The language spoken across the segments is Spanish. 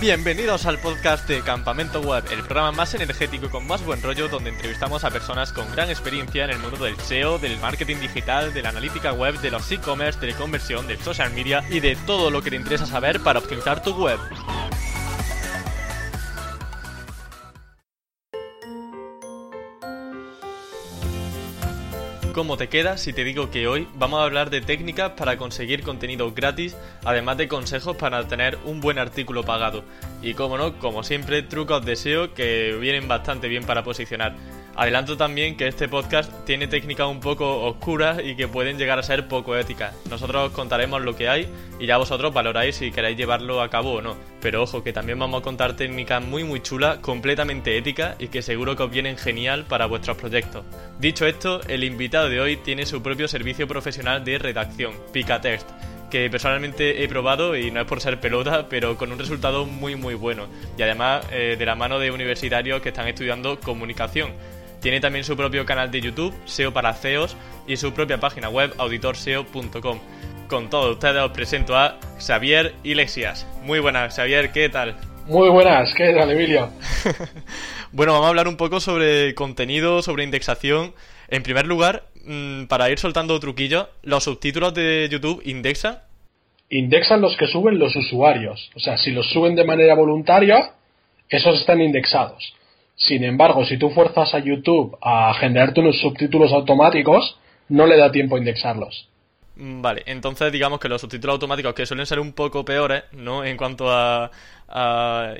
Bienvenidos al podcast de Campamento Web, el programa más energético y con más buen rollo donde entrevistamos a personas con gran experiencia en el mundo del SEO, del marketing digital, de la analítica web, de los e-commerce, de la conversión, del social media y de todo lo que te interesa saber para optimizar tu web. ¿Cómo te queda si te digo que hoy vamos a hablar de técnicas para conseguir contenido gratis, además de consejos para tener un buen artículo pagado? Y como no, como siempre, trucos de SEO que vienen bastante bien para posicionar. Adelanto también que este podcast tiene técnicas un poco oscuras y que pueden llegar a ser poco éticas. Nosotros contaremos lo que hay y ya vosotros valoráis si queréis llevarlo a cabo o no. Pero ojo, que también vamos a contar técnicas muy muy chulas, completamente éticas y que seguro que os vienen genial para vuestros proyectos. Dicho esto, el invitado de hoy tiene su propio servicio profesional de redacción, Picatext que personalmente he probado y no es por ser pelota, pero con un resultado muy muy bueno. Y además eh, de la mano de universitarios que están estudiando comunicación. Tiene también su propio canal de YouTube, SEO para CEOs, y su propia página web, auditorseo.com. Con todo, ustedes os presento a Xavier Iglesias. Muy buenas, Xavier, ¿qué tal? Muy buenas, ¿qué tal, Emilio? bueno, vamos a hablar un poco sobre contenido, sobre indexación. En primer lugar, mm, para ir soltando truquillos, ¿los subtítulos de YouTube indexan? Indexan los que suben los usuarios. O sea, si los suben de manera voluntaria, esos están indexados. Sin embargo, si tú fuerzas a YouTube a generarte unos subtítulos automáticos, no le da tiempo a indexarlos. Mm, vale, entonces digamos que los subtítulos automáticos, que suelen ser un poco peores, ¿no? En cuanto a,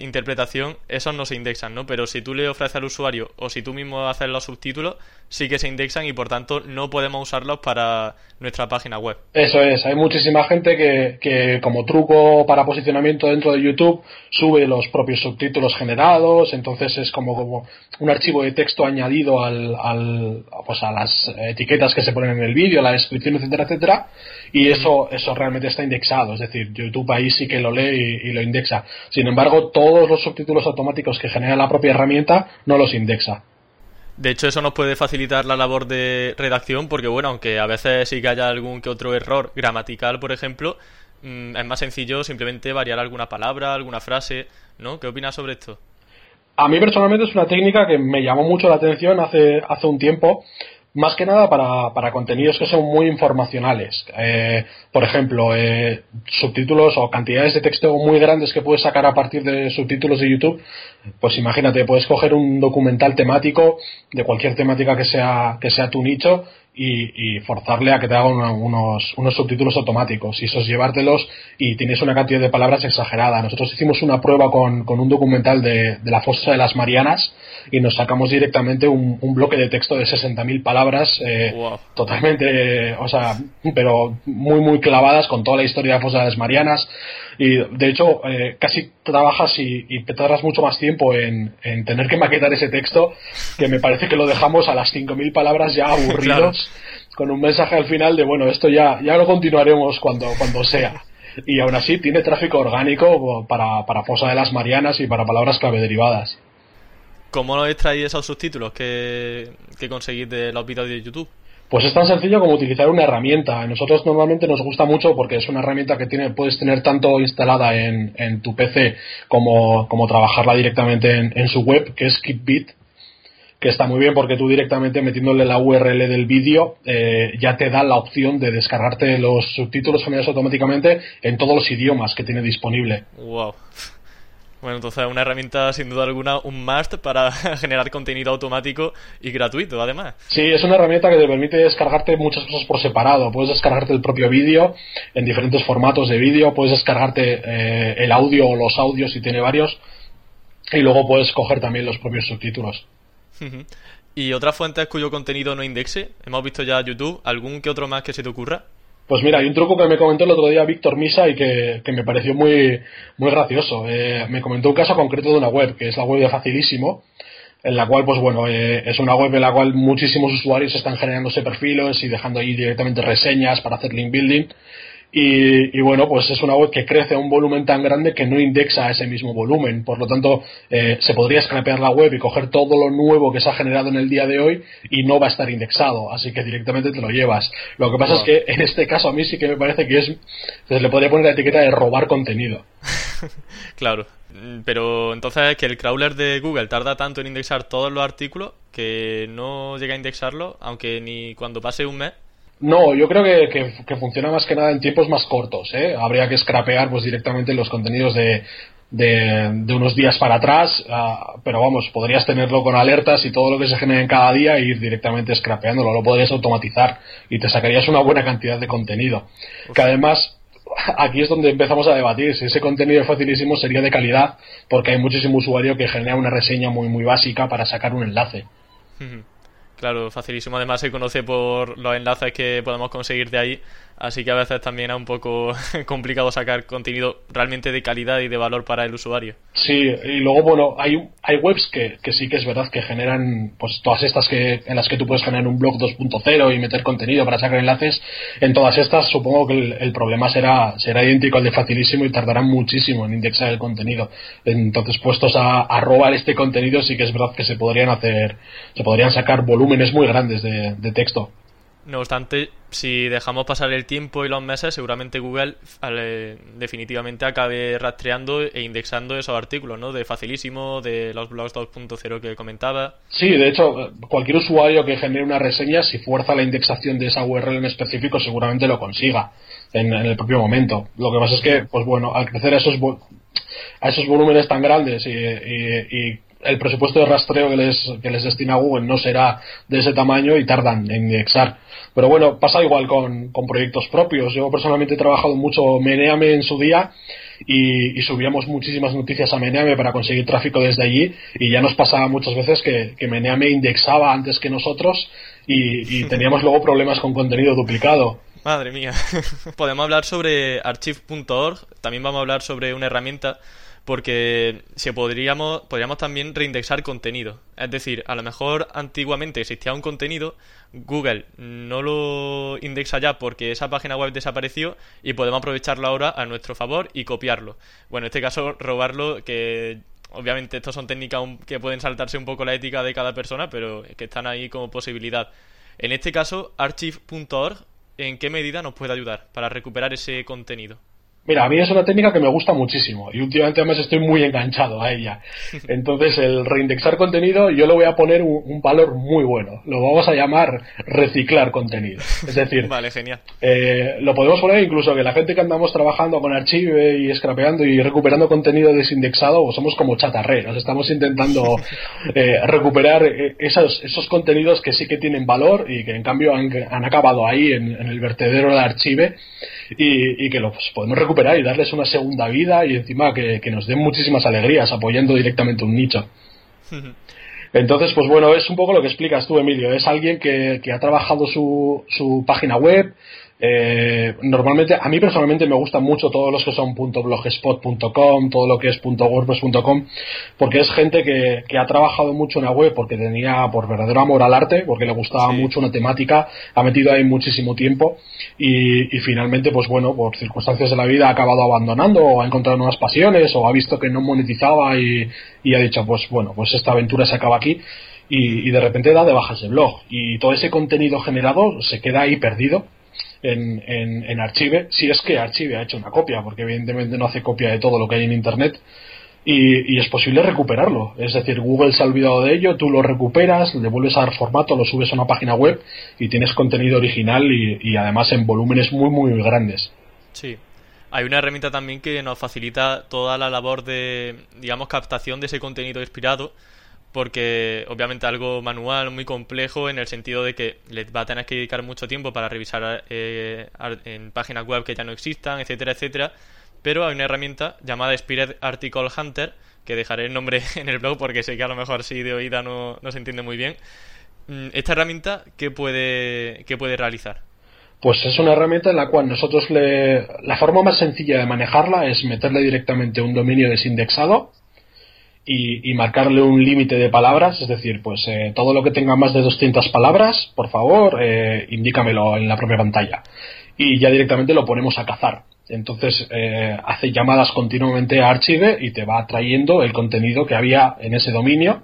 interpretación, esos no se indexan, ¿no? Pero si tú le ofreces al usuario o si tú mismo haces los subtítulos, sí que se indexan y por tanto no podemos usarlos para nuestra página web. Eso es, hay muchísima gente que, que como truco para posicionamiento dentro de YouTube sube los propios subtítulos generados, entonces es como, como un archivo de texto añadido al, al, pues a las etiquetas que se ponen en el vídeo, la descripción, etcétera, etcétera, y eso, eso realmente está indexado, es decir, YouTube ahí sí que lo lee y, y lo indexa. Sin embargo, todos los subtítulos automáticos que genera la propia herramienta no los indexa. De hecho, eso nos puede facilitar la labor de redacción porque, bueno, aunque a veces sí que haya algún que otro error gramatical, por ejemplo, mmm, es más sencillo simplemente variar alguna palabra, alguna frase, ¿no? ¿Qué opinas sobre esto? A mí personalmente es una técnica que me llamó mucho la atención hace, hace un tiempo más que nada para, para, contenidos que son muy informacionales. Eh, por ejemplo, eh, subtítulos o cantidades de texto muy grandes que puedes sacar a partir de subtítulos de YouTube. Pues imagínate, puedes coger un documental temático de cualquier temática que sea, que sea tu nicho y, y, forzarle a que te haga una, unos, unos, subtítulos automáticos y esos llevártelos y tienes una cantidad de palabras exagerada. Nosotros hicimos una prueba con, con un documental de, de, la fosa de las Marianas y nos sacamos directamente un, un bloque de texto de 60.000 palabras eh, wow. totalmente, o sea, pero muy, muy clavadas con toda la historia de fosa de las Marianas y de hecho eh, casi trabajas y, y, te tardas mucho más tiempo en, en, tener que maquetar ese texto que me parece que lo dejamos a las 5.000 palabras ya aburridos claro. con un mensaje al final de bueno esto ya ya lo continuaremos cuando cuando sea y aún así tiene tráfico orgánico para, para Fosa de las Marianas y para palabras clave derivadas. ¿Cómo extraéis esos subtítulos que, que conseguís de los vídeos de YouTube? Pues es tan sencillo como utilizar una herramienta. A nosotros normalmente nos gusta mucho porque es una herramienta que tiene, puedes tener tanto instalada en, en tu PC como, como trabajarla directamente en, en, su web, que es KeepBit, que está muy bien porque tú directamente metiéndole la URL del vídeo eh, ya te da la opción de descargarte los subtítulos generados automáticamente en todos los idiomas que tiene disponible. Wow. Bueno, entonces una herramienta sin duda alguna, un must para generar contenido automático y gratuito además. Sí, es una herramienta que te permite descargarte muchas cosas por separado. Puedes descargarte el propio vídeo en diferentes formatos de vídeo, puedes descargarte eh, el audio o los audios si tiene varios y luego puedes coger también los propios subtítulos. ¿Y otras fuentes cuyo contenido no indexe? Hemos visto ya YouTube, ¿algún que otro más que se te ocurra? Pues mira, hay un truco que me comentó el otro día Víctor Misa y que, que, me pareció muy, muy gracioso. Eh, me comentó un caso concreto de una web, que es la web de Facilísimo, en la cual, pues bueno, eh, es una web en la cual muchísimos usuarios están generándose perfiles y dejando ahí directamente reseñas para hacer link building. Y, bueno, pues es una web que crece a un volumen tan grande que no indexa ese mismo volumen. Por lo tanto, eh, se podría scrapear la web y coger todo lo nuevo que se ha generado en el día de hoy y no va a estar indexado. Así que directamente te lo llevas. Lo que pasa es que en este caso a mí sí que me parece que es. Se le podría poner la etiqueta de robar contenido. claro. Pero entonces que el crawler de Google tarda tanto en indexar todos los artículos que no llega a indexarlo, aunque ni cuando pase un mes no, yo creo que, que, funciona más que nada en tiempos más cortos. ¿eh? Habría que scrapear pues, directamente los contenidos de, de, unos días para atrás, ah, pero vamos, podrías tenerlo con alertas y todo lo que se genere en cada día e ir directamente scrapeándolo. Lo podrías automatizar y te sacarías una buena cantidad de contenido. Que además, aquí es donde empezamos a debatir si ese contenido facilísimo sería de calidad, porque hay muchísimo usuario que genera una reseña muy, muy básica para sacar un enlace. Claro, facilísimo. Además se conoce por los enlaces que podemos conseguir de ahí, así que a veces también es un poco complicado sacar contenido realmente de calidad y de valor para el usuario. Sí, y luego, bueno, hay, hay webs que, que sí que es verdad que generan, pues todas estas que en las que tú puedes generar un blog 2.0 y meter contenido para sacar enlaces, en todas estas supongo que el, problema será, será idéntico al de facilísimo y tardarán muchísimo en indexar el contenido. Entonces, puestos a, a robar este contenido, sí que es verdad que se podrían hacer, se podrían sacar volumen muy grandes de, texto. No obstante, si dejamos pasar el tiempo y los meses, seguramente Google definitivamente acabe rastreando e indexando esos artículos, ¿no? De facilísimo, de los blogs 2.0 que comentaba. Sí, de hecho, cualquier usuario que genere una reseña, si fuerza la indexación de esa URL en específico, seguramente lo consiga en, el propio momento. Lo que pasa es que, pues bueno, al crecer a esos, a esos volúmenes tan grandes y el presupuesto de rastreo que les, que les destina Google no será de ese tamaño y tardan en indexar. Pero bueno, pasa igual con, proyectos propios. Yo personalmente he trabajado mucho Meneame en su día y, subíamos muchísimas noticias a Meneame para conseguir tráfico desde allí y ya nos pasaba muchas veces que, que Meneame indexaba antes que nosotros y, y teníamos luego problemas con contenido duplicado. Madre mía. Podemos hablar sobre archive.org, también vamos a hablar sobre una herramienta porque si podríamos, podríamos también reindexar contenido. Es decir, a lo mejor antiguamente existía un contenido, Google no lo indexa ya porque esa página web desapareció y podemos aprovecharlo ahora a nuestro favor y copiarlo. Bueno, en este caso, robarlo, que obviamente estos son técnicas que pueden saltarse un poco la ética de cada persona, pero que están ahí como posibilidad. En este caso, archive.org, ¿en qué medida nos puede ayudar para recuperar ese contenido? Mira, a mí es una técnica que me gusta muchísimo y últimamente además estoy muy enganchado a ella. Entonces, el reindexar contenido yo le voy a poner un, valor muy bueno. Lo vamos a llamar reciclar contenido. Es decir, vale, genial. Eh, lo podemos poner incluso que la gente que andamos trabajando con Archive y scrapeando y recuperando contenido desindexado, pues somos como chatarreros. Estamos intentando eh, recuperar eh, esos, esos contenidos que sí que tienen valor y que en cambio han, acabado ahí en, el vertedero de Archive y, y que los podemos recuperar y darles una segunda vida y encima que, nos den muchísimas alegrías apoyando directamente un nicho. Entonces, pues bueno, es un poco lo que explicas tú, Emilio. Es alguien que, que ha trabajado su, su página web, eh, normalmente, a mí personalmente me gustan mucho todos los que son .blogspot.com, todo lo que es .wordpress.com, porque es gente que, que, ha trabajado mucho en la web porque tenía por verdadero amor al arte, porque le gustaba mucho una temática, ha metido ahí muchísimo tiempo y, y, finalmente, pues bueno, por circunstancias de la vida ha acabado abandonando o ha encontrado nuevas pasiones o ha visto que no monetizaba y, y ha dicho, pues bueno, pues esta aventura se acaba aquí. Y, y de repente da de bajas el blog y todo ese contenido generado se queda ahí perdido en, en, Archive, si es que Archive ha hecho una copia, porque evidentemente no hace copia de todo lo que hay en Internet. Y, es posible recuperarlo. Es decir, Google se ha olvidado de ello, tú lo recuperas, le vuelves a dar formato, lo subes a una página web y tienes contenido original y, además en volúmenes muy, muy grandes. Sí. Hay una herramienta también que nos facilita toda la labor de, digamos, captación de ese contenido inspirado porque obviamente algo manual, muy complejo, en el sentido de que le va a tener que dedicar mucho tiempo para revisar eh, en páginas web que ya no existan, etcétera, etcétera. Pero hay una herramienta llamada Spirit Article Hunter, que dejaré el nombre en el blog porque sé que a lo mejor si de oída no, no se entiende muy bien. Mm, ¿Esta herramienta qué puede, qué puede realizar? Pues es una herramienta en la cual nosotros le... La forma más sencilla de manejarla es meterle directamente un dominio desindexado y, marcarle un límite de palabras, es decir, pues eh, todo lo que tenga más de 200 palabras, por favor, eh, indícamelo en la propia pantalla. Y ya directamente lo ponemos a cazar. Entonces eh, hace llamadas continuamente a Archive y te va trayendo el contenido que había en ese dominio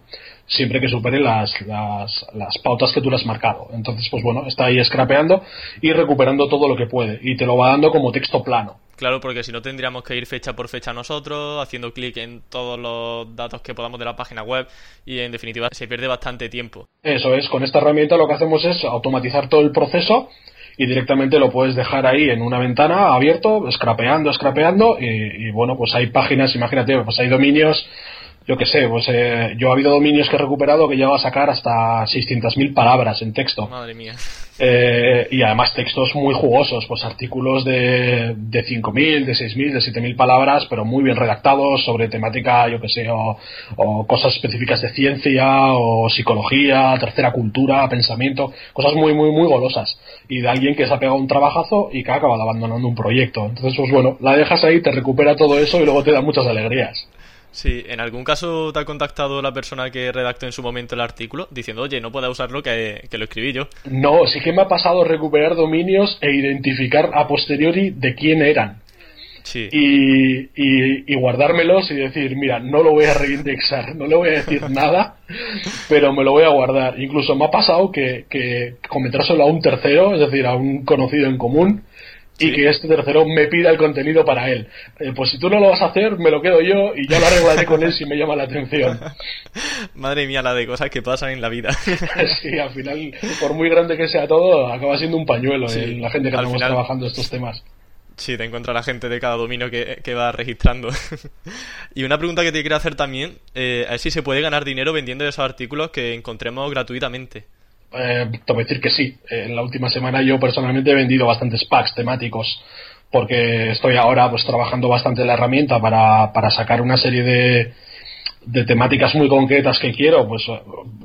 siempre que supere las, las, las, pautas que tú le has marcado. Entonces, pues bueno, está ahí scrapeando y recuperando todo lo que puede y te lo va dando como texto plano. Claro, porque si no tendríamos que ir fecha por fecha nosotros, haciendo clic en todos los datos que podamos de la página web y en definitiva se pierde bastante tiempo. Eso es, con esta herramienta lo que hacemos es automatizar todo el proceso y directamente lo puedes dejar ahí en una ventana abierto, scrapeando, scrapeando y, y bueno, pues hay páginas, imagínate, pues hay dominios yo qué sé, pues eh, yo ha habido dominios que he recuperado que lleva a sacar hasta 600.000 palabras en texto. Madre mía. Eh, y además textos muy jugosos, pues artículos de, de 5.000, de 6.000, de 7.000 palabras, pero muy bien redactados sobre temática, yo qué sé, o, o, cosas específicas de ciencia, o psicología, tercera cultura, pensamiento, cosas muy, muy, muy golosas. Y de alguien que se ha pegado un trabajazo y que ha acabado abandonando un proyecto. Entonces, pues bueno, la dejas ahí, te recupera todo eso y luego te da muchas alegrías. Sí, ¿en algún caso te ha contactado la persona que redactó en su momento el artículo diciendo, oye, no puedo usarlo que, que lo escribí yo? No, sí que me ha pasado recuperar dominios e identificar a posteriori de quién eran. Sí. Y, y, y, guardármelos y decir, mira, no lo voy a reindexar, no le voy a decir nada, pero me lo voy a guardar. Incluso me ha pasado que, que comentárselo a un tercero, es decir, a un conocido en común, y que este tercero me pida el contenido para él. Eh, pues si tú no lo vas a hacer, me lo quedo yo y ya lo arreglaré con él si me llama la atención. Madre mía, la de cosas que pasan en la vida. sí, al final, por muy grande que sea todo, acaba siendo un pañuelo la gente que estamos trabajando estos temas. Sí, te encuentra la gente de cada dominio que, que va registrando. y una pregunta que te quiero hacer también, eh, es si se puede ganar dinero vendiendo esos artículos que encontremos gratuitamente. Eh, te voy a decir que sí. En la última semana yo personalmente he vendido bastantes packs temáticos porque estoy ahora pues trabajando bastante la herramienta para, para sacar una serie de, de temáticas muy concretas que quiero, pues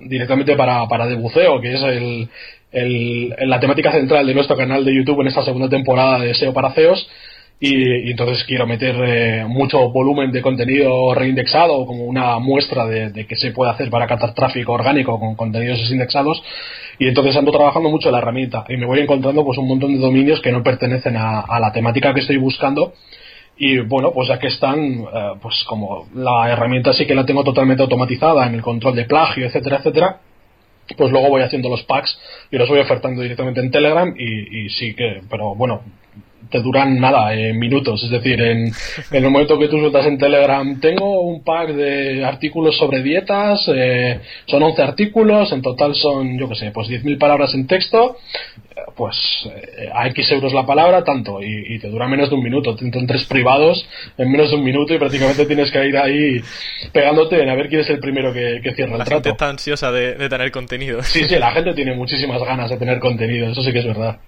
directamente para, para de buceo, que es el, el, la temática central de nuestro canal de YouTube en esta segunda temporada de SEO para CEOs y, entonces quiero meter eh, mucho volumen de contenido reindexado como una muestra de, qué se puede hacer para captar tráfico orgánico con contenidos desindexados y entonces ando trabajando mucho la herramienta y me voy encontrando pues un montón de dominios que no pertenecen a, la temática que estoy buscando y bueno pues ya que están eh, pues como la herramienta sí que la tengo totalmente automatizada en el control de plagio etcétera etcétera pues luego voy haciendo los packs y los voy ofertando directamente en Telegram y, y sí que pero bueno te duran nada, en minutos. Es decir, en, en, el momento que tú sueltas en Telegram, tengo un pack de artículos sobre dietas, eh, son 11 artículos, en total son, yo qué sé, pues 10.000 palabras en texto, pues eh, a X euros la palabra, tanto, y, te dura menos de un minuto. Te entran tres privados en menos de un minuto y prácticamente tienes que ir ahí pegándote en a ver quién es el primero que, cierra el la trato. gente está ansiosa de, de tener contenido. Sí, sí, la gente tiene muchísimas ganas de tener contenido, eso sí que es verdad.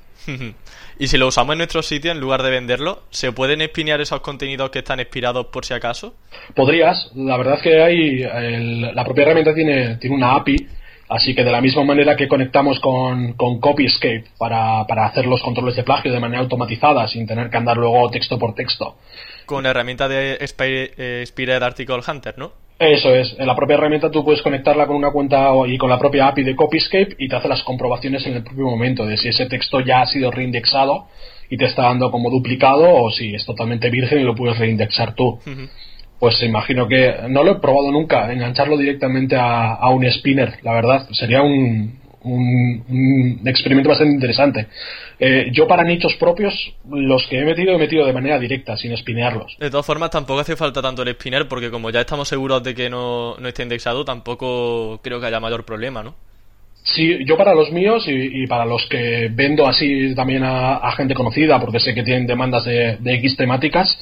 y si lo usamos en nuestro sitio, en lugar de venderlo, ¿se pueden espinear esos contenidos que están expirados por si acaso? Podrías. La verdad es que hay. la propia herramienta tiene, tiene una API. Así que de la misma manera que conectamos con, con Copyscape para, para hacer los controles de plagio de manera automatizada sin tener que andar luego texto por texto. Con la herramienta de Spired Article Hunter, ¿no? Eso es. En la propia herramienta tú puedes conectarla con una cuenta y con la propia API de Copyscape y te hace las comprobaciones en el propio momento de si ese texto ya ha sido reindexado y te está dando como duplicado o si es totalmente virgen y lo puedes reindexar tú. Pues imagino que no lo he probado nunca, engancharlo directamente a, un spinner, la verdad. Sería un, un, experimento bastante interesante. Eh, yo para nichos propios, los que he metido, he metido de manera directa, sin espinearlos. De todas formas, tampoco hace falta tanto el spinner, porque como ya estamos seguros de que no, no esté indexado, tampoco creo que haya mayor problema, ¿no? Sí, yo para los míos y, para los que vendo así también a, gente conocida, porque sé que tienen demandas de, X temáticas,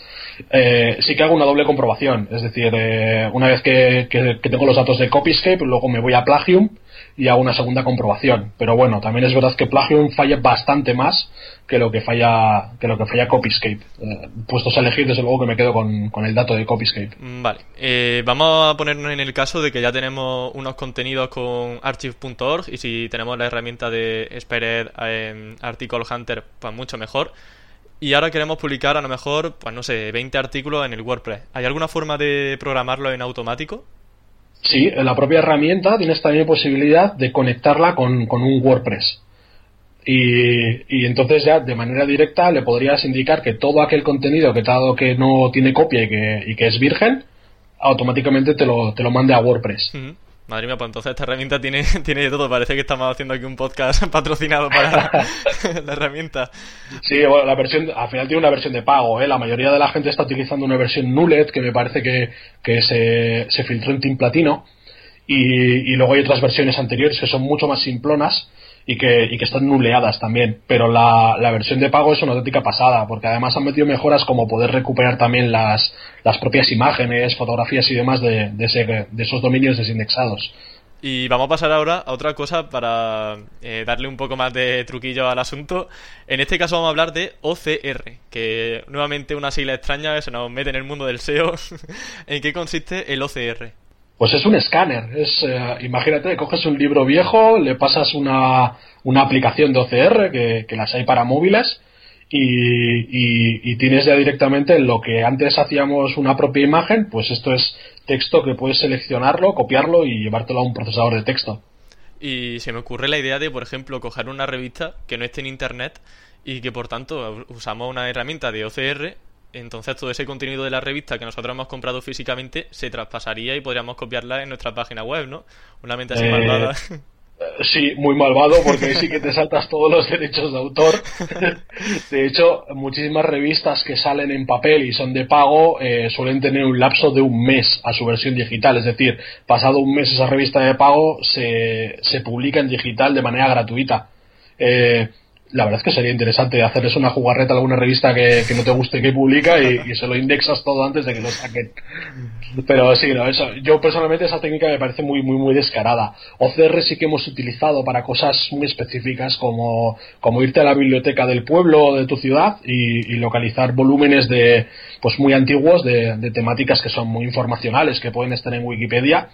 eh, sí que hago una doble comprobación. Es decir, eh, una vez que, que, tengo los datos de Copyscape, luego me voy a Plagium y hago una segunda comprobación. Pero bueno, también es verdad que Plagium falla bastante más que lo que falla que lo que falla Copyscape. Eh, puestos a elegir, desde luego que me quedo con, con el dato de Copyscape. Mm, vale, eh, vamos a ponernos en el caso de que ya tenemos unos contenidos con archive.org y si tenemos la herramienta de Spired eh, Article Hunter, pues mucho mejor. Y ahora queremos publicar a lo mejor, pues no sé, 20 artículos en el WordPress. ¿Hay alguna forma de programarlo en automático? Sí, la propia herramienta tienes también posibilidad de conectarla con, un WordPress. Y, entonces ya de manera directa le podrías indicar que todo aquel contenido que, dado que no tiene copia y que, y que es virgen, automáticamente te lo, te lo mande a WordPress. Madre mía, pues entonces esta herramienta tiene, tiene de todo. Parece que estamos haciendo aquí un podcast patrocinado para la herramienta. Sí, bueno, la versión, al final tiene una versión de pago, ¿eh? La mayoría de la gente está utilizando una versión Nullet, que me parece que, que se, se filtró en Team Platino. Y, y luego hay otras versiones anteriores que son mucho más simplonas y que, y que están nuleadas también. Pero la, la, versión de pago es una auténtica pasada, porque además han metido mejoras como poder recuperar también las, las propias imágenes, fotografías y demás de, de, ese, de esos dominios desindexados. Y vamos a pasar ahora a otra cosa para eh, darle un poco más de truquillo al asunto. En este caso vamos a hablar de OCR, que nuevamente una sigla extraña que se nos mete en el mundo del SEO. ¿En qué consiste el OCR? Pues es un escáner. Es, eh, imagínate, coges un libro viejo, le pasas una, una aplicación de OCR, que, que, las hay para móviles, y, y, tienes ya directamente lo que antes hacíamos una propia imagen, pues esto es texto que puedes seleccionarlo, copiarlo y llevártelo a un procesador de texto. Y se me ocurre la idea de, por ejemplo, coger una revista que no esté en Internet y que por tanto usamos una herramienta de OCR entonces todo ese contenido de la revista que nosotros hemos comprado físicamente se traspasaría y podríamos copiarla en nuestra página web, ¿no? Una mente así eh, malvada. Sí, muy malvado porque sí que te saltas todos los derechos de autor. De hecho, muchísimas revistas que salen en papel y son de pago eh, suelen tener un lapso de un mes a su versión digital. Es decir, pasado un mes esa revista de pago se, se publica en digital de manera gratuita. Eh, la verdad es que sería interesante hacerles una jugarreta a alguna revista que, no te guste que publica y, se lo indexas todo antes de que lo saquen. Pero sí, no, eso, yo personalmente esa técnica me parece muy, muy, muy descarada. OCR sí que hemos utilizado para cosas muy específicas como, como irte a la biblioteca del pueblo o de tu ciudad y, localizar volúmenes de, pues muy antiguos de temáticas que son muy informacionales que pueden estar en Wikipedia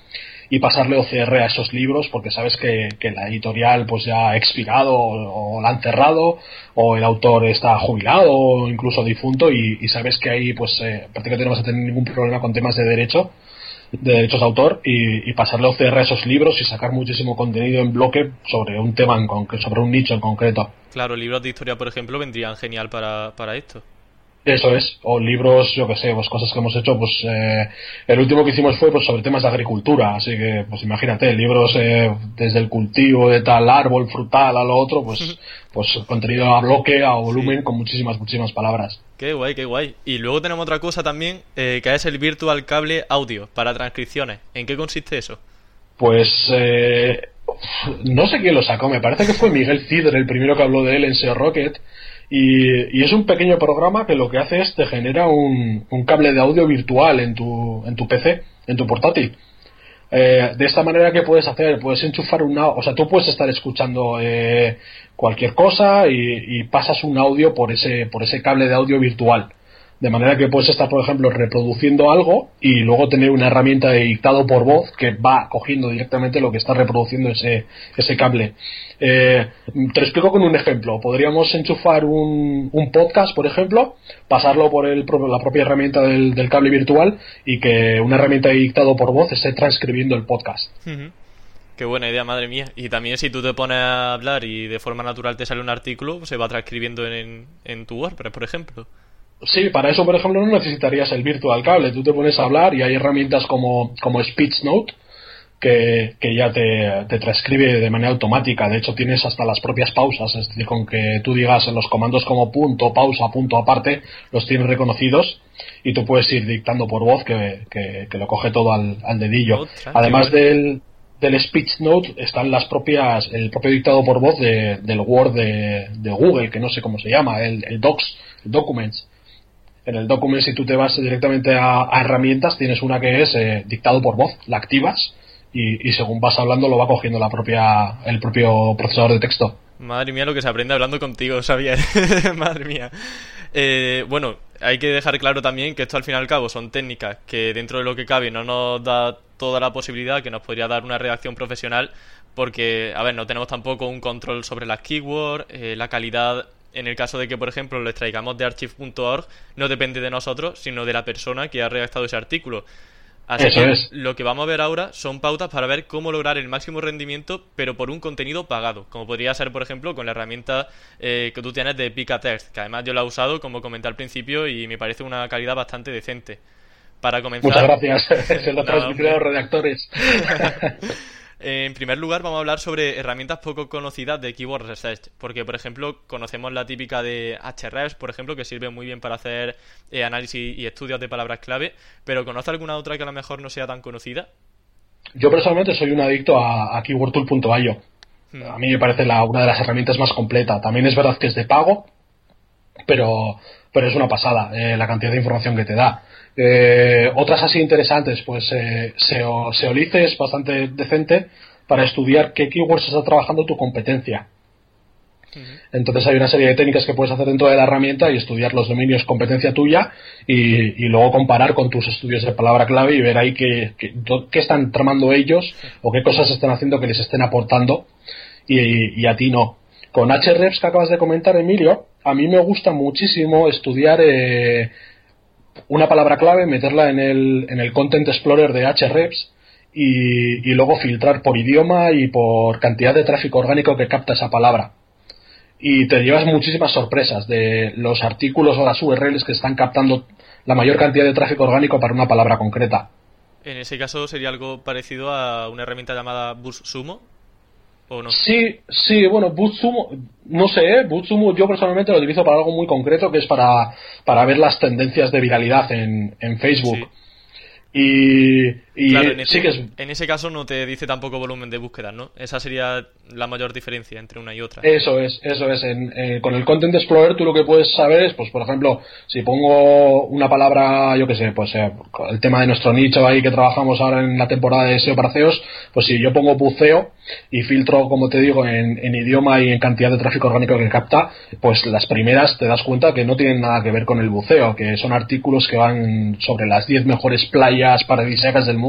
y pasarle OCR a esos libros porque sabes que, la editorial pues ya ha expirado o, la han cerrado o el autor está jubilado o incluso difunto y, sabes que ahí pues eh, prácticamente no vas a tener ningún problema con temas de derecho de derechos de autor y, pasarle OCR a esos libros y sacar muchísimo contenido en bloque sobre un tema en sobre un nicho en concreto. Claro, libros de historia, por ejemplo, vendrían genial para, para esto. Eso es, o libros, yo que sé, pues cosas que hemos hecho, pues eh, el último que hicimos fue pues sobre temas de agricultura, así que pues imagínate, libros eh, desde el cultivo de tal árbol frutal a lo otro, pues pues contenido a bloque, a volumen, con muchísimas, muchísimas palabras. Qué guay, qué guay. Y luego tenemos otra cosa también, eh, que es el Virtual Cable Audio para transcripciones. ¿En qué consiste eso? Pues no sé quién lo sacó, me parece que fue Miguel Cider el primero que habló de él en SEO Rocket y, es un pequeño programa que lo que hace es te genera un, cable de audio virtual en tu, en tu PC, en tu portátil. Eh, de esta manera que puedes hacer, puedes enchufar un o sea, tú puedes estar escuchando eh, cualquier cosa y, y, pasas un audio por ese, por ese cable de audio virtual. De manera que puedes estar, por ejemplo, reproduciendo algo y luego tener una herramienta de dictado por voz que va cogiendo directamente lo que está reproduciendo ese, ese cable. Eh, te lo explico con un ejemplo. Podríamos enchufar un, un podcast, por ejemplo, pasarlo por el, la propia herramienta del, cable virtual y que una herramienta de dictado por voz esté transcribiendo el podcast. Qué buena idea, madre mía. Y también si tú te pones a hablar y de forma natural te sale un artículo, se va transcribiendo en, en tu WordPress, por ejemplo. Sí, para eso, por ejemplo, no necesitarías el virtual cable. Tú te pones a hablar y hay herramientas como, como SpeechNote que, que ya te, te, transcribe de manera automática. De hecho, tienes hasta las propias pausas. Es decir, con que tú digas en los comandos como punto, pausa, punto aparte, los tienes reconocidos y tú puedes ir dictando por voz que, que, lo coge todo al, al dedillo. Además del, del SpeechNote están las propias, el propio dictado por voz de, del Word de, de, Google, que no sé cómo se llama, el, el Docs, el Documents en el documento, si tú te vas directamente a, herramientas, tienes una que es eh, dictado por voz, la activas y, según vas hablando lo va cogiendo la propia, el propio procesador de texto. Madre mía, lo que se aprende hablando contigo, sabía. Madre mía. Eh, bueno, hay que dejar claro también que esto al fin y al cabo son técnicas que dentro de lo que cabe no nos da toda la posibilidad que nos podría dar una redacción profesional porque, a ver, no tenemos tampoco un control sobre las keywords, eh, la calidad en el caso de que, por ejemplo, lo extraigamos de archive.org, no depende de nosotros, sino de la persona que ha redactado ese artículo. Así que lo que vamos a ver ahora son pautas para ver cómo lograr el máximo rendimiento, pero por un contenido pagado, como podría ser, por ejemplo, con la herramienta eh, que tú tienes de Picatext, que además yo la he usado, como comenté al principio, y me parece una calidad bastante decente. Para comenzar... Muchas gracias, se lo transmitido a los redactores. En primer lugar, vamos a hablar sobre herramientas poco conocidas de Keyword Research, porque, por ejemplo, conocemos la típica de Hrefs, por ejemplo, que sirve muy bien para hacer eh, análisis y estudios de palabras clave, pero ¿conoce alguna otra que a lo mejor no sea tan conocida? Yo personalmente soy un adicto a, keywordtool.io. Hmm. A mí me parece la, una de las herramientas más completas. También es verdad que es de pago, pero, pero es una pasada eh, la cantidad de información que te da. Eh, otras así interesantes, pues eh, SEO, Seolice es bastante decente para estudiar qué keywords está trabajando tu competencia. Entonces hay una serie de técnicas que puedes hacer dentro de la herramienta y estudiar los dominios competencia tuya y, luego comparar con tus estudios de palabra clave y ver ahí qué, qué, están tramando ellos o qué cosas están haciendo que les estén aportando y, a ti no. Con Hrefs que acabas de comentar, Emilio, a mí me gusta muchísimo estudiar eh, una palabra clave, meterla en el, en el Content Explorer de Hrefs y, y luego filtrar por idioma y por cantidad de tráfico orgánico que capta esa palabra. Y te llevas muchísimas sorpresas de los artículos o las URLs que están captando la mayor cantidad de tráfico orgánico para una palabra concreta. En ese caso sería algo parecido a una herramienta llamada BuzzSumo, ¿O no? Sí, sí, bueno, BootSumo, no sé, ¿eh? BootSumo yo personalmente lo utilizo para algo muy concreto que es para, para ver las tendencias de viralidad en, en Facebook. Y, en, ese, que en ese caso no te dice tampoco volumen de búsqueda, ¿no? Esa sería la mayor diferencia entre una y otra. Eso es, eso es. Eh, con el Content Explorer tú lo que puedes saber es, pues por ejemplo, si pongo una palabra, yo qué sé, pues eh, el tema de nuestro nicho ahí que trabajamos ahora en la temporada de SEO para CEOs, pues si yo pongo buceo y filtro, como te digo, en, en idioma y en cantidad de tráfico orgánico que capta, pues las primeras te das cuenta que no tienen nada que ver con el buceo, que son artículos que van sobre las 10 mejores playas paradisíacas del mundo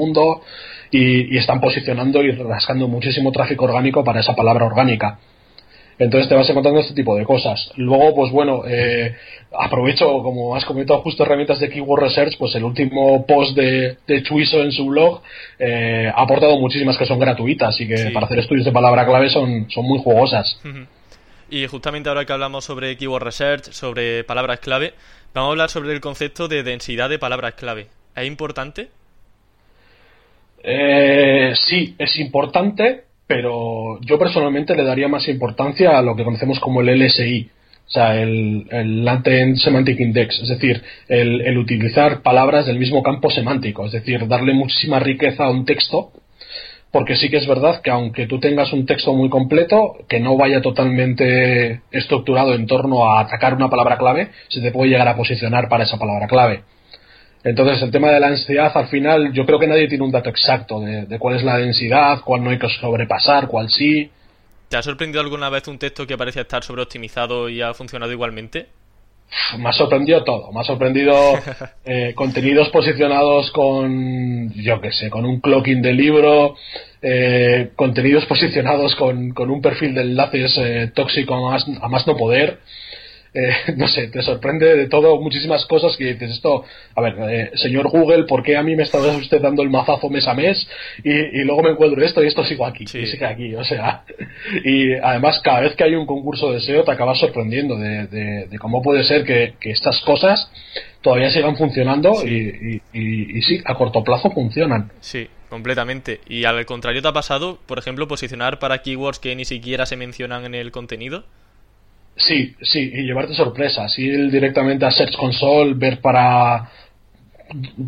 y, están posicionando y rascando muchísimo tráfico orgánico para esa palabra orgánica. Entonces te vas encontrando este tipo de cosas. Luego, pues bueno, eh, aprovecho, como has comentado justo herramientas de Keyword Research, pues el último post de, de Chuiso en su blog eh, ha aportado muchísimas que son gratuitas y que para hacer estudios de palabra clave son, son muy jugosas. Y justamente ahora que hablamos sobre Keyword Research, sobre palabras clave, vamos a hablar sobre el concepto de densidad de palabras clave. ¿Es importante? Eh, sí, es importante, pero yo personalmente le daría más importancia a lo que conocemos como el LSI, o sea, el, el Latent Semantic Index, es decir, el, el, utilizar palabras del mismo campo semántico, es decir, darle muchísima riqueza a un texto, porque sí que es verdad que aunque tú tengas un texto muy completo, que no vaya totalmente estructurado en torno a atacar una palabra clave, se te puede llegar a posicionar para esa palabra clave. Entonces, el tema de la densidad, al final, yo creo que nadie tiene un dato exacto de, cuál es la densidad, cuál no hay que sobrepasar, cuál sí. ¿Te ha sorprendido alguna vez un texto que parece estar sobreoptimizado y ha funcionado igualmente? Me ha sorprendido todo. Me ha sorprendido eh, contenidos posicionados con, yo qué sé, con un clocking de libro, eh, contenidos posicionados con, con, un perfil de enlaces eh, tóxico a más no poder. Eh, no sé, te sorprende de todo, muchísimas cosas que dices esto, a ver, eh, señor Google, ¿por qué a mí me está usted dando el mazazo mes a mes y, luego me encuentro esto y esto sigo aquí, y sigue aquí, o sea, y además cada vez que hay un concurso de SEO te acabas sorprendiendo de, cómo puede ser que, estas cosas todavía sigan funcionando Y, y, sí, a corto plazo funcionan. Sí, completamente. ¿Y al contrario te ha pasado, por ejemplo, posicionar para keywords que ni siquiera se mencionan en el contenido? Sí, sí, y llevarte sorpresas, ir directamente a Search Console, ver para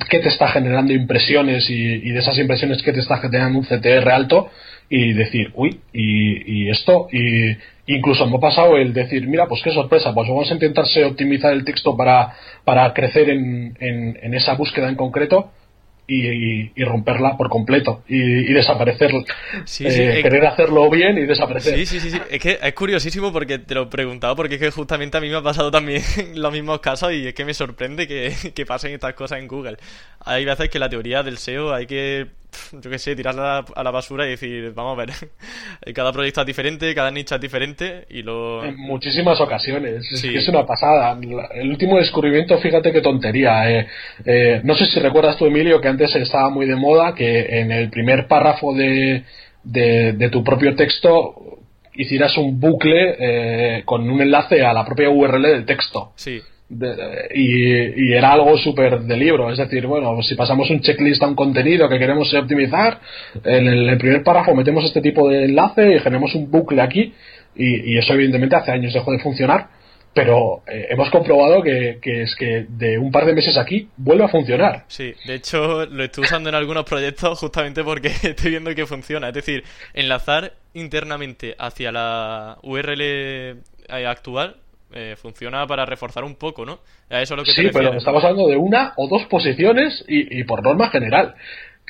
qué te está generando impresiones y, de esas impresiones que te está generando un CTR alto y decir, uy, y, esto, y incluso me ha pasado el decir, mira, pues qué sorpresa, pues vamos a intentarse optimizar el texto para, para crecer en, en esa búsqueda en concreto y, romperla por completo y, desaparecer. Eh, querer hacerlo bien y desaparecer. Sí, sí, sí, Es que es curiosísimo porque te lo he preguntado, porque es que justamente a mí me ha pasado también los mismos casos y es que me sorprende que, que pasen estas cosas en Google. Hay veces que la teoría del SEO hay que yo qué sé, tirarla a la basura y decir, vamos a ver, cada proyecto es diferente, cada nicho es diferente y lo... En muchísimas ocasiones, es, una pasada. El último descubrimiento, fíjate qué tontería. Eh, eh, no sé si recuerdas tú, Emilio, que antes estaba muy de moda que en el primer párrafo de, de, tu propio texto hicieras un bucle eh, con un enlace a la propia URL del texto. Sí y, era algo súper de libro. Es decir, bueno, si pasamos un checklist a un contenido que queremos optimizar, en el, primer párrafo metemos este tipo de enlace y generamos un bucle aquí. Y, eso, evidentemente, hace años dejó de funcionar. Pero eh, hemos comprobado que, es que de un par de meses aquí vuelve a funcionar. Sí, de hecho lo estoy usando en algunos proyectos justamente porque estoy viendo que funciona. Es decir, enlazar internamente hacia la URL actual eh, funciona para reforzar un poco, ¿no? A eso lo que sí, pero estamos hablando de una o dos posiciones y, por norma general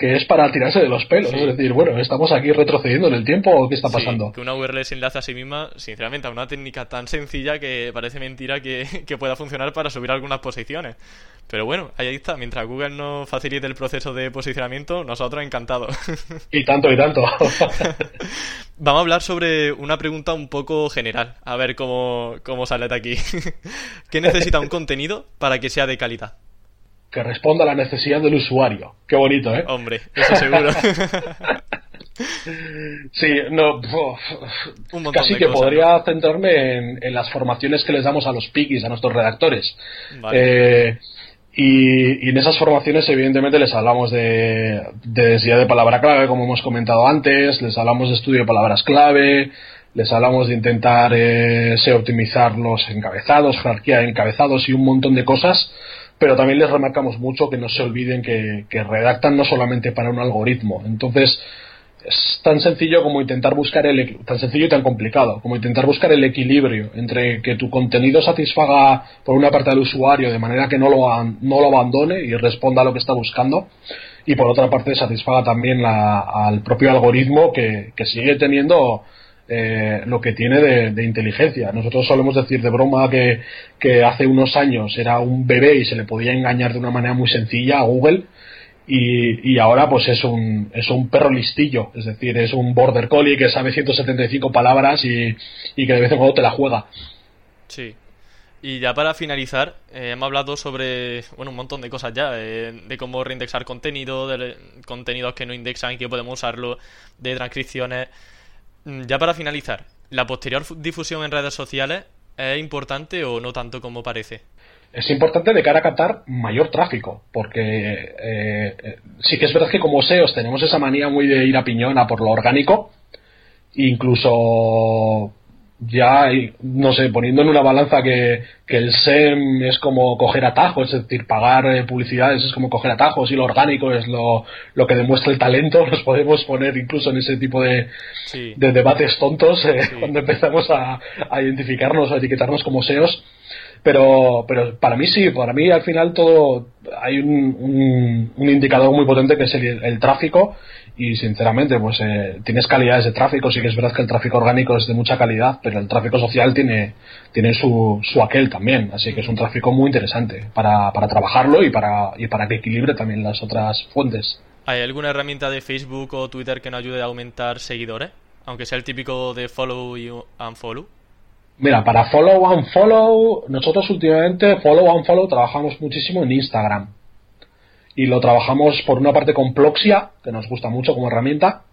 que es para tirarse de los pelos. Es decir, bueno, ¿estamos aquí retrocediendo en el tiempo o qué está pasando? que una URL se enlace a sí misma, sinceramente, a una técnica tan sencilla que parece mentira que, que, pueda funcionar para subir algunas posiciones. Pero bueno, ahí está. Mientras Google nos facilite el proceso de posicionamiento, nosotros encantados. Y tanto, y tanto. Vamos a hablar sobre una pregunta un poco general. A ver cómo, cómo sale de aquí. ¿Qué necesita un contenido para que sea de calidad? Que responda a la necesidad del usuario. Qué bonito, ¿eh? Hombre, eso seguro. Sí, no. casi que podría centrarme en, las formaciones que les damos a los piquis, a nuestros redactores. Eh, y, en esas formaciones, evidentemente, les hablamos de, de densidad de palabra clave, como hemos comentado antes, les hablamos de estudio de palabras clave, les hablamos de intentar eh, optimizar los encabezados, jerarquía de encabezados y un montón de cosas, pero también les remarcamos mucho que no se olviden que, que redactan no solamente para un algoritmo. Entonces, es tan sencillo como intentar buscar el tan sencillo y tan complicado como intentar buscar el equilibrio entre que tu contenido satisfaga por una parte al usuario de manera que no lo no lo abandone y responda a lo que está buscando y por otra parte satisfaga también al propio algoritmo que, sigue teniendo eh, lo que tiene de, inteligencia. Nosotros solemos decir de broma que, hace unos años era un bebé y se le podía engañar de una manera muy sencilla a Google y, ahora pues es un, es un perro listillo, es decir, es un border collie que sabe 175 palabras y, que de vez en cuando te la juega. Sí. Y ya para finalizar, eh, hemos hablado sobre bueno, un montón de cosas ya, eh, de cómo reindexar contenido, de contenidos que no indexan y que podemos usarlo, de transcripciones. Mm, ya para finalizar, ¿la posterior difusión en redes sociales es importante o no tanto como parece? es importante de cara a captar mayor tráfico, porque eh, eh, sí que es verdad que como SEOs tenemos esa manía muy de ir a piñón a por lo orgánico, incluso ya, no sé, poniendo en una balanza que, el SEM es como coger atajos, es decir, pagar eh, publicidades es como coger atajos y lo orgánico es lo, lo que demuestra el talento, nos podemos poner incluso en ese tipo de, de debates tontos cuando empezamos a, a identificarnos, a etiquetarnos como SEOs pero, pero para mí sí, para mí al final todo hay un, un, indicador muy potente que es el, tráfico y sinceramente pues eh, tienes calidades de tráfico, sí que es verdad que el tráfico orgánico es de mucha calidad, pero el tráfico social tiene, tiene su, su aquel también, así que es un tráfico muy interesante para, para trabajarlo y para, y para que equilibre también las otras fuentes. ¿Hay alguna herramienta de Facebook o Twitter que nos ayude a aumentar seguidores? Aunque sea el típico de follow y unfollow. Mira, para follow and follow, nosotros últimamente follow and follow trabajamos muchísimo en Instagram. Y lo trabajamos por una parte con Ploxia, que nos gusta mucho como herramienta,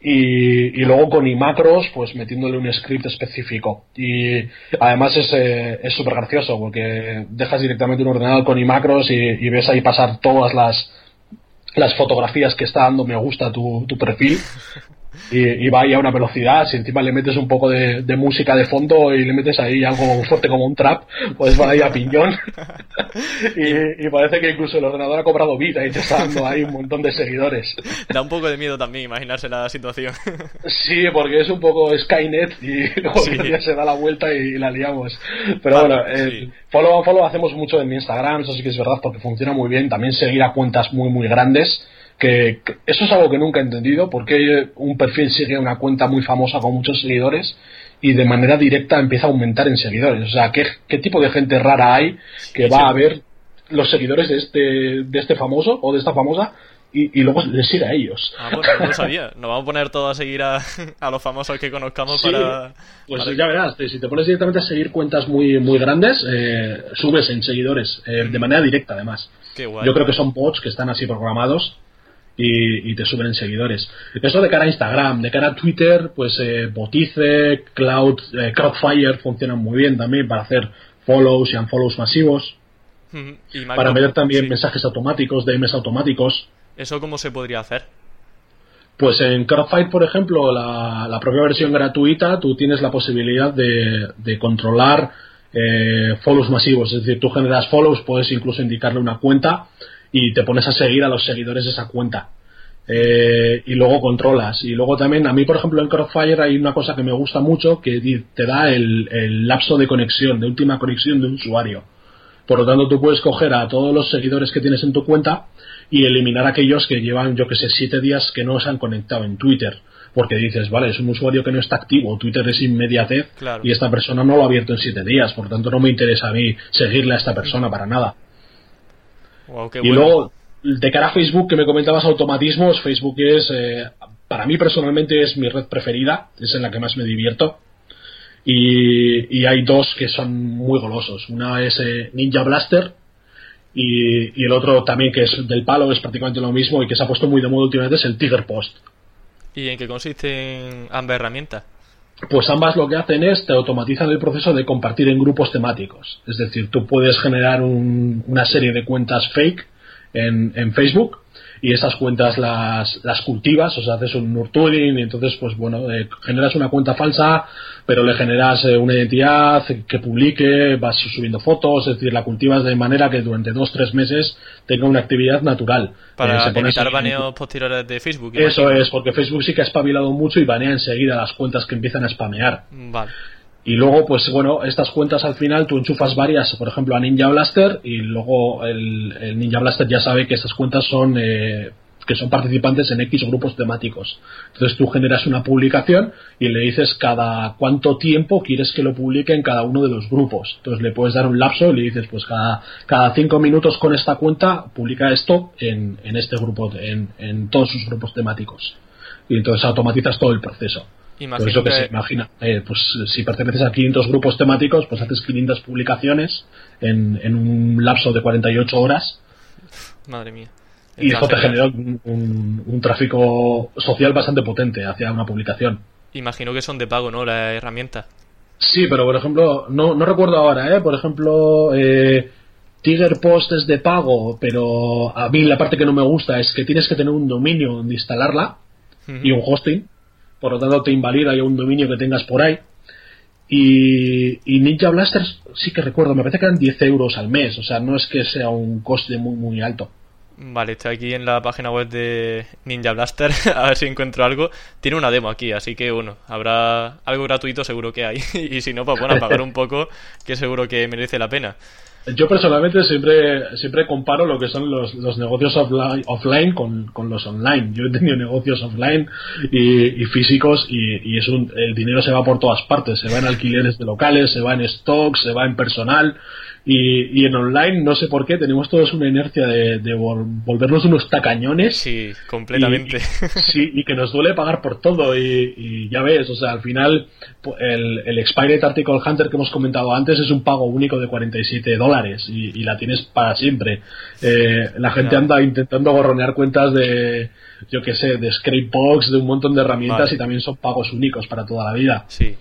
y, luego con iMacros, pues metiéndole un script específico. Y además es súper gracioso, porque dejas directamente un ordenador con iMacros y, y ves ahí pasar todas las, las fotografías que está dando me gusta tu, tu perfil y, va ahí a una velocidad, si encima le metes un poco de, música de fondo y le metes ahí algo fuerte como un trap, pues va ahí a piñón. y, parece que incluso el ordenador ha cobrado vida y te está dando ahí un montón de seguidores. Da un poco de miedo también imaginarse la situación. sí, porque es un poco Skynet y luego se da la vuelta y la liamos. Pero bueno, eh, follow a follow hacemos mucho en mi Instagram, eso sí que es verdad porque funciona muy bien. También seguir a cuentas muy, muy grandes que, eso es algo que nunca he entendido, porque un perfil sigue una cuenta muy famosa con muchos seguidores y de manera directa empieza a aumentar en seguidores. O sea, ¿qué, qué tipo de gente rara hay que va a ver los seguidores de este, de este famoso o de esta famosa y, luego les sigue a ellos. Ah, bueno, no lo sabía. Nos vamos a poner todos a seguir a, los famosos que conozcamos para... Pues ya verás, si te pones directamente a seguir cuentas muy, muy grandes, eh, subes en seguidores, eh, de manera directa además. Yo creo que son bots que están así programados y, te suben en seguidores. Eso de cara a Instagram, de cara a Twitter, pues eh, Botice, Cloud, eh, Crowdfire funcionan muy bien también para hacer follows y unfollows masivos. para meter también mensajes automáticos, DMs automáticos. ¿Eso cómo se podría hacer? Pues en Crowdfire, por ejemplo, la, propia versión gratuita, tú tienes la posibilidad de, controlar eh, follows masivos. Es decir, tú generas follows, puedes incluso indicarle una cuenta y te pones a seguir a los seguidores de esa cuenta. Eh, y luego controlas. Y luego también, a mí, por ejemplo, en Crossfire hay una cosa que me gusta mucho que te da el, lapso de conexión, de última conexión de un usuario. Por lo tanto, tú puedes coger a todos los seguidores que tienes en tu cuenta y eliminar aquellos que llevan, yo que sé, siete días que no se han conectado en Twitter. Porque dices, vale, es un usuario que no está activo, Twitter es inmediatez y esta persona no lo ha abierto en siete días, por lo tanto no me interesa a mí seguirle a esta persona para nada y luego, de cara a Facebook, que me comentabas automatismos, Facebook es, eh, para mí personalmente es mi red preferida, es en la que más me divierto. Y, hay dos que son muy golosos. Una es eh, Ninja Blaster y, el otro también que es del palo, es prácticamente lo mismo y que se ha puesto muy de moda últimamente es el Tiger Post. ¿Y en qué consisten ambas herramientas? Pues ambas lo que hacen es te automatizan el proceso de compartir en grupos temáticos. Es decir, tú puedes generar una serie de cuentas fake en, en Facebook y esas cuentas las, las cultivas, o sea, haces un nurturing y entonces, pues bueno, eh, generas una cuenta falsa, pero le generas eh, una identidad que publique, vas subiendo fotos, es decir, la cultivas de manera que durante dos, tres meses tenga una actividad natural. Para eh, evitar baneos posteriores de Facebook. Eso es, porque Facebook sí que ha espabilado mucho y banea enseguida las cuentas que empiezan a spamear. Vale. Y luego, pues bueno, estas cuentas al final tú enchufas varias, por ejemplo, a Ninja Blaster y luego el, Ninja Blaster ya sabe que estas cuentas son eh, que son participantes en X grupos temáticos. Entonces tú generas una publicación y le dices cada cuánto tiempo quieres que lo publique en cada uno de los grupos. Entonces le puedes dar un lapso y le dices, pues cada, cada cinco minutos con esta cuenta publica esto en, en este grupo, en, en todos sus grupos temáticos. Y entonces automatizas todo el proceso. Imagino eso que, se imagina, eh, pues si perteneces a 500 grupos temáticos, pues haces 500 publicaciones en, en un lapso de 48 horas. Madre mía. Y eso te genera un, un, tráfico social bastante potente hacia una publicación. Imagino que son de pago, ¿no? La herramienta. Sí, pero por ejemplo, no, no recuerdo ahora, ¿eh? Por ejemplo, eh, Tiger Post es de pago, pero a mí la parte que no me gusta es que tienes que tener un dominio donde instalarla y un hosting por lo tanto te invalida ya un dominio que tengas por ahí. Y, Ninja Blasters sí que recuerdo, me parece que eran 10 euros al mes, o sea, no es que sea un coste muy, muy alto. Vale, estoy aquí en la página web de Ninja Blaster, a ver si encuentro algo. Tiene una demo aquí, así que bueno, habrá algo gratuito seguro que hay. y si no, pues bueno, pagar un poco, que seguro que merece la pena. Yo personalmente siempre, siempre comparo lo que son los, los negocios offline, offline con, con, los online. Yo he tenido negocios offline y, y físicos y, y es un, el dinero se va por todas partes. Se va en alquileres de locales, se va en stocks, se va en personal y, y, en online, no sé por qué, tenemos todos una inercia de, volvernos unos tacañones. Sí, completamente. Y, sí, y que nos duele pagar por todo. Y, ya ves, o sea, al final, el, el Expired Article Hunter que hemos comentado antes es un pago único de 47 dólares y, la tienes para siempre. Eh, la gente anda intentando gorronear cuentas de, yo qué sé, de Scrapebox, de un montón de herramientas y también son pagos únicos para toda la vida. Sí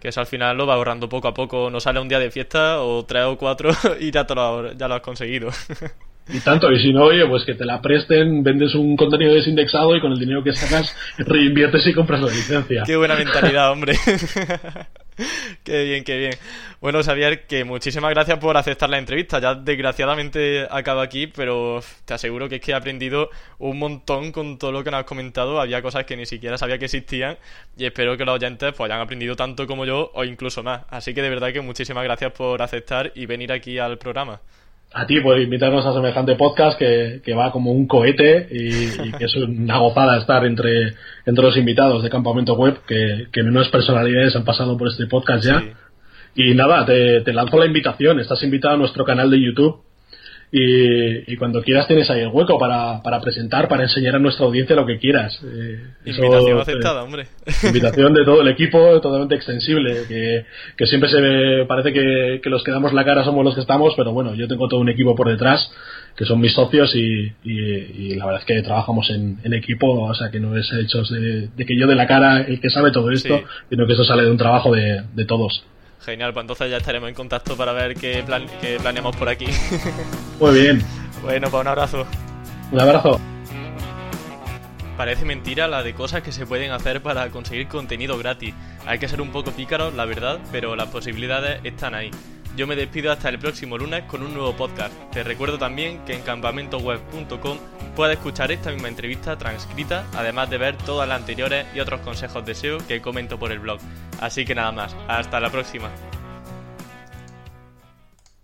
que eso al final lo va ahorrando poco a poco. No sale un día de fiesta o tres o cuatro y ya, lo, ya lo has conseguido. Y tanto, y si no, oye, pues que te la presten, vendes un contenido desindexado y con el dinero que sacas reinviertes y compras la licencia. Qué buena mentalidad, hombre. qué bien, qué bien. Bueno, Xavier, que muchísimas gracias por aceptar la entrevista. Ya desgraciadamente acabo aquí, pero te aseguro que es que he aprendido un montón con todo lo que nos has comentado. Había cosas que ni siquiera sabía que existían y espero que los oyentes pues, hayan aprendido tanto como yo o incluso más. Así que de verdad que muchísimas gracias por aceptar y venir aquí al programa a ti por invitarnos a semejante podcast que, que va como un cohete y, que es una gozada estar entre, entre los invitados de Campamento Web, que, que menos personalidades han pasado por este podcast ya. Y nada, te, te lanzo la invitación. Estás invitado a nuestro canal de YouTube y, cuando quieras tienes ahí el hueco para, para, presentar, para enseñar a nuestra audiencia lo que quieras. Eh, invitación aceptada, hombre. Invitación de todo el equipo, totalmente extensible, que, que siempre se ve, parece que, que los que damos la cara somos los que estamos, pero bueno, yo tengo todo un equipo por detrás que son mis socios y, y, la verdad es que trabajamos en, en, equipo, o sea que no es hecho de, de, que yo de la cara el que sabe todo esto, sino que esto sale de un trabajo de, de todos. Genial, pues entonces ya estaremos en contacto para ver qué, plan, qué planeamos por aquí. Muy bien. Bueno, pues un abrazo. Un abrazo. Parece mentira la de cosas que se pueden hacer para conseguir contenido gratis. Hay que ser un poco pícaros, la verdad, pero las posibilidades están ahí. Yo me despido hasta el próximo lunes con un nuevo podcast. Te recuerdo también que en campamentoweb.com puedes escuchar esta misma entrevista transcrita, además de ver todas las anteriores y otros consejos de SEO que comento por el blog. Así que nada más, hasta la próxima.